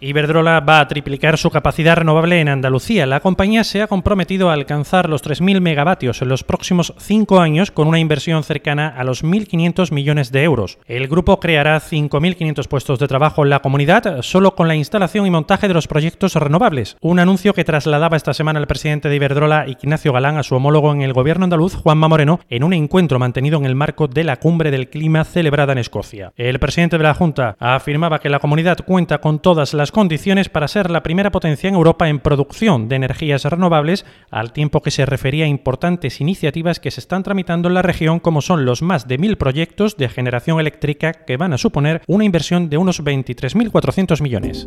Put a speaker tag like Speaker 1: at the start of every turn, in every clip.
Speaker 1: Iberdrola va a triplicar su capacidad renovable en Andalucía. La compañía se ha comprometido a alcanzar los 3.000 megavatios en los próximos cinco años con una inversión cercana a los 1.500 millones de euros. El grupo creará 5.500 puestos de trabajo en la comunidad solo con la instalación y montaje de los proyectos renovables. Un anuncio que trasladaba esta semana el presidente de Iberdrola, Ignacio Galán, a su homólogo en el gobierno andaluz, Juanma Moreno, en un encuentro mantenido en el marco de la Cumbre del Clima celebrada en Escocia. El presidente de la Junta afirmaba que la comunidad cuenta con todas las condiciones para ser la primera potencia en Europa en producción de energías renovables, al tiempo que se refería a importantes iniciativas que se están tramitando en la región, como son los más de mil proyectos de generación eléctrica que van a suponer una inversión de unos 23.400 millones.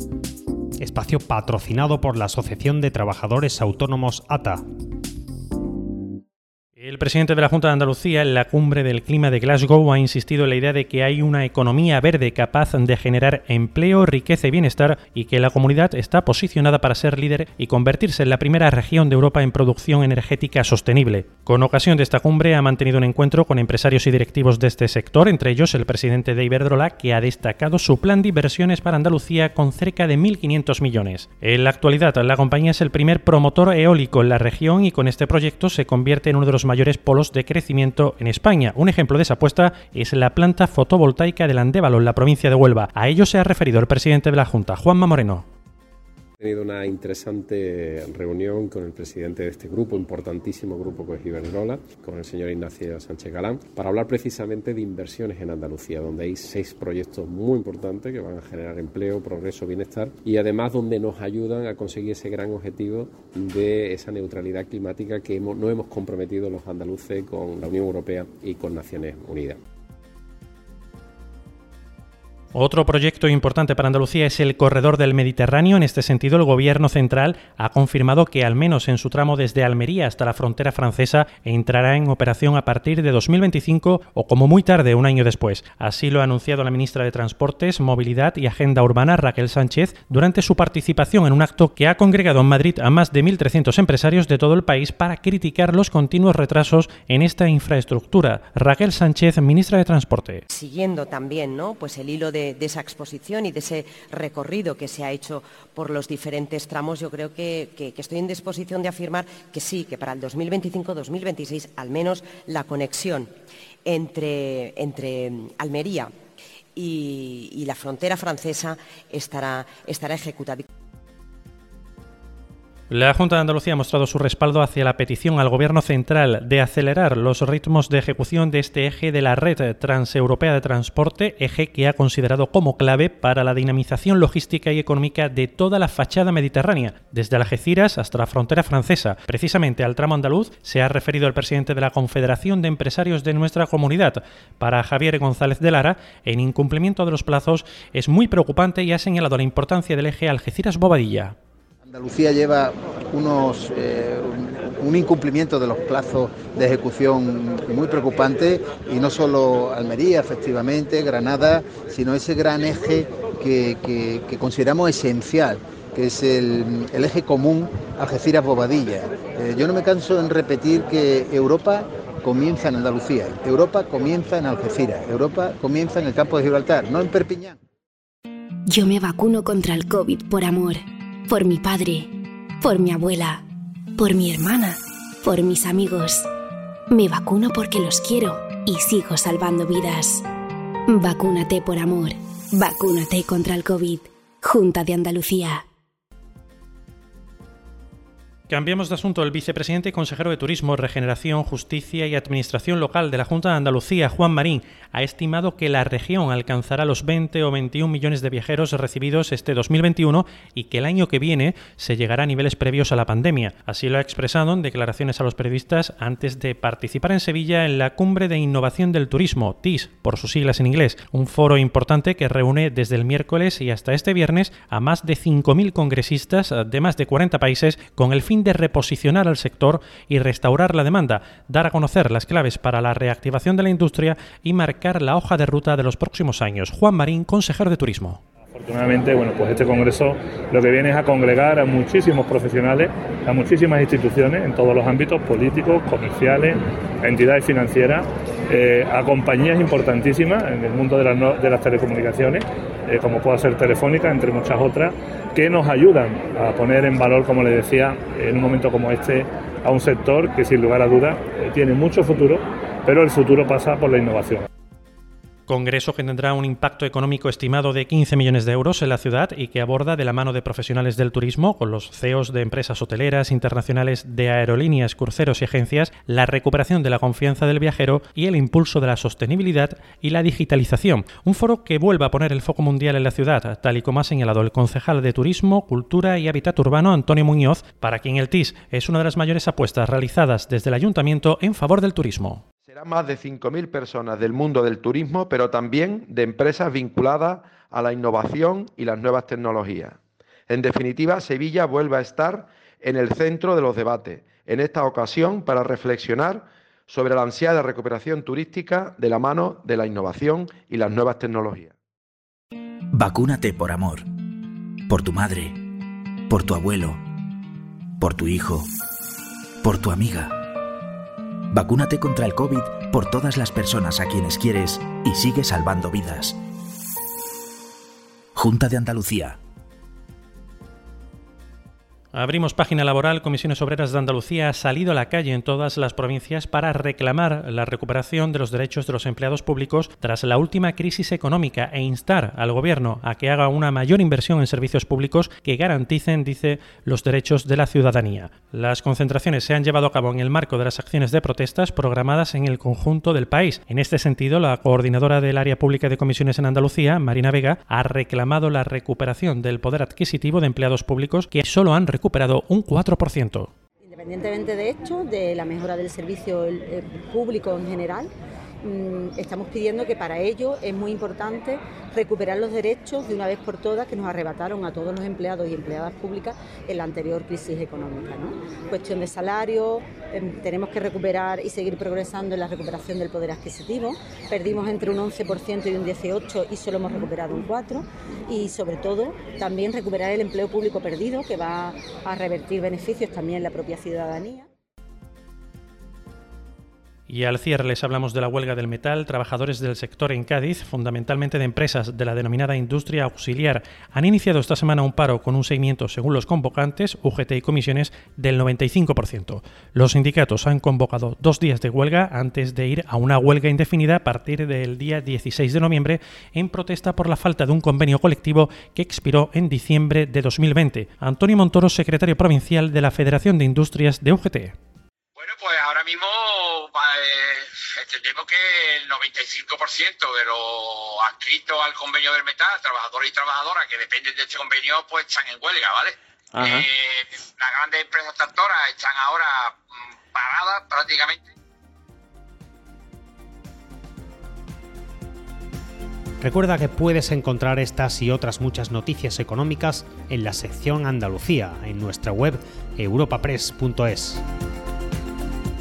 Speaker 2: Espacio patrocinado por la Asociación de Trabajadores Autónomos ATA.
Speaker 1: El presidente de la Junta de Andalucía en la cumbre del clima de Glasgow ha insistido en la idea de que hay una economía verde capaz de generar empleo, riqueza y bienestar y que la comunidad está posicionada para ser líder y convertirse en la primera región de Europa en producción energética sostenible. Con ocasión de esta cumbre ha mantenido un encuentro con empresarios y directivos de este sector, entre ellos el presidente de Iberdrola, que ha destacado su plan de inversiones para Andalucía con cerca de 1.500 millones. En la actualidad, la compañía es el primer promotor eólico en la región y con este proyecto se convierte en uno de los mayores polos de crecimiento en España. Un ejemplo de esa apuesta es la planta fotovoltaica del Andévalo en la provincia de Huelva. A ello se ha referido el presidente de la Junta, Juanma Moreno
Speaker 3: tenido una interesante reunión con el presidente de este grupo, importantísimo grupo que es Iberdrola, con el señor Ignacio Sánchez Galán, para hablar precisamente de inversiones en Andalucía, donde hay seis proyectos muy importantes que van a generar empleo, progreso, bienestar y además donde nos ayudan a conseguir ese gran objetivo de esa neutralidad climática que hemos, no hemos comprometido los andaluces con la Unión Europea y con Naciones Unidas.
Speaker 1: Otro proyecto importante para Andalucía es el corredor del Mediterráneo. En este sentido, el Gobierno central ha confirmado que al menos en su tramo desde Almería hasta la frontera francesa entrará en operación a partir de 2025 o como muy tarde, un año después. Así lo ha anunciado la ministra de Transportes, Movilidad y Agenda Urbana, Raquel Sánchez, durante su participación en un acto que ha congregado en Madrid a más de 1.300 empresarios de todo el país para criticar los continuos retrasos en esta infraestructura. Raquel Sánchez, ministra de Transporte.
Speaker 4: Siguiendo también ¿no? pues el hilo de de, esa exposición y de ese recorrido que se ha hecho por los diferentes tramos, yo creo que, estoy en disposición de afirmar que sí, que para el 2025-2026 al menos la conexión entre, entre Almería y, la frontera francesa estará, estará ejecutada.
Speaker 1: La Junta de Andalucía ha mostrado su respaldo hacia la petición al Gobierno central de acelerar los ritmos de ejecución de este eje de la red transeuropea de transporte, eje que ha considerado como clave para la dinamización logística y económica de toda la fachada mediterránea, desde Algeciras hasta la frontera francesa. Precisamente al tramo andaluz se ha referido el presidente de la Confederación de Empresarios de nuestra comunidad. Para Javier González de Lara, en incumplimiento de los plazos es muy preocupante y ha señalado la importancia del eje Algeciras-Bobadilla.
Speaker 5: Andalucía lleva unos, eh, un incumplimiento de los plazos de ejecución muy preocupante y no solo Almería, efectivamente, Granada, sino ese gran eje que, consideramos esencial que es el, eje común Algeciras-Bobadilla. Eh, yo no me canso en repetir que Europa comienza en Andalucía, Europa comienza en Algeciras, Europa comienza en el campo de Gibraltar, no en Perpiñán.
Speaker 6: Yo me vacuno contra el COVID por amor por mi padre, por mi abuela, por mi hermana, por mis amigos. Me vacuno porque los quiero y sigo salvando vidas. Vacúnate por amor. Vacúnate contra el COVID. Junta de Andalucía.
Speaker 1: Cambiamos de asunto. El vicepresidente y consejero de Turismo, Regeneración, Justicia y Administración Local de la Junta de Andalucía, Juan Marín, ha estimado que la región alcanzará los 20 o 21 millones de viajeros recibidos este 2021 y que el año que viene se llegará a niveles previos a la pandemia. Así lo ha expresado en declaraciones a los periodistas antes de participar en Sevilla en la Cumbre de Innovación del Turismo, TIS, por sus siglas en inglés, un foro importante que reúne desde el miércoles y hasta este viernes a más de 5.000 congresistas de más de 40 países con el fin de reposicionar al sector y restaurar la demanda, dar a conocer las claves para la reactivación de la industria y marcar la hoja de ruta de los próximos años. Juan Marín, consejero de Turismo.
Speaker 7: Afortunadamente, bueno, pues este congreso lo que viene es a congregar a muchísimos profesionales, a muchísimas instituciones en todos los ámbitos políticos, comerciales, entidades financieras, eh, a compañías importantísimas en el mundo de las, telecomunicaciones, eh, como pueda ser Telefónica, entre muchas otras, que nos ayudan a poner en valor, como le decía, en un momento como este, a un sector que sin lugar a dudas eh, tiene mucho futuro, pero el futuro pasa por la innovación.
Speaker 1: Congreso que tendrá un impacto económico estimado de 15 millones de euros en la ciudad y que aborda de la mano de profesionales del turismo, con los CEOs de empresas hoteleras, internacionales, de aerolíneas, cruceros y agencias, la recuperación de la confianza del viajero y el impulso de la sostenibilidad y la digitalización. Un foro que vuelva a poner el foco mundial en la ciudad, tal y como ha señalado el concejal de Turismo, Cultura y Hábitat Urbano, Antonio Muñoz, para quien el TIS es una de las mayores apuestas realizadas desde el ayuntamiento en favor del turismo.
Speaker 8: Serán más de 5.000 personas del mundo del turismo, pero también de empresas vinculadas a la innovación y las nuevas tecnologías. En definitiva, Sevilla vuelve a estar en el centro de los debates, en esta ocasión para reflexionar sobre la ansiada recuperación turística de la mano de la innovación y las nuevas tecnologías.
Speaker 9: Vacúnate por amor, por tu madre, por tu abuelo, por tu hijo, por tu amiga Vacúnate contra el COVID por todas las personas a quienes quieres y sigue salvando vidas. Junta de Andalucía.
Speaker 1: Abrimos página laboral. Comisiones Obreras de Andalucía ha salido a la calle en todas las provincias para reclamar la recuperación de los derechos de los empleados públicos tras la última crisis económica e instar al Gobierno a que haga una mayor inversión en servicios públicos que garanticen, dice, los derechos de la ciudadanía. Las concentraciones se han llevado a cabo en el marco de las acciones de protestas programadas en el conjunto del país. En este sentido, la coordinadora del área pública de comisiones en Andalucía, Marina Vega, ha reclamado la recuperación del poder adquisitivo de empleados públicos que solo han recuperado un 4%.
Speaker 10: Independientemente de esto, de la mejora del servicio público en general, estamos pidiendo que para ello es muy importante recuperar los derechos de una vez por todas que nos arrebataron a todos los empleados y empleadas públicas en la anterior crisis económica. Cuestión de salario, em, tenemos que recuperar y seguir progresando en la recuperación del poder adquisitivo. Perdimos entre un 11% y un 18% y solo hemos recuperado un 4%. Y sobre todo también recuperar el empleo público perdido que va a revertir beneficios también en la propia ciudadanía.
Speaker 1: Y al cierre les hablamos de la huelga del metal. Trabajadores del sector en Cádiz, fundamentalmente de empresas de la denominada industria auxiliar, han iniciado esta semana un paro con un seguimiento, según los convocantes, UGT y comisiones, del 95%. Los sindicatos han convocado dos días de huelga antes de ir a una huelga indefinida a partir del día 16 de noviembre en protesta por la falta de un convenio colectivo que expiró en diciembre de 2020. Antonio Montoro, secretario provincial de la Federación de Industrias de UGT.
Speaker 11: Bueno, pues ahora mismo eh, entendemos que el 95% de los adscritos al convenio del metal, trabajadores y trabajadoras que dependen de este convenio, pues están en huelga, ¿vale? Eh, las grandes empresas tractoras están ahora mm, paradas prácticamente.
Speaker 2: Recuerda que puedes encontrar estas y otras muchas noticias económicas en la sección Andalucía en nuestra web europapress.es.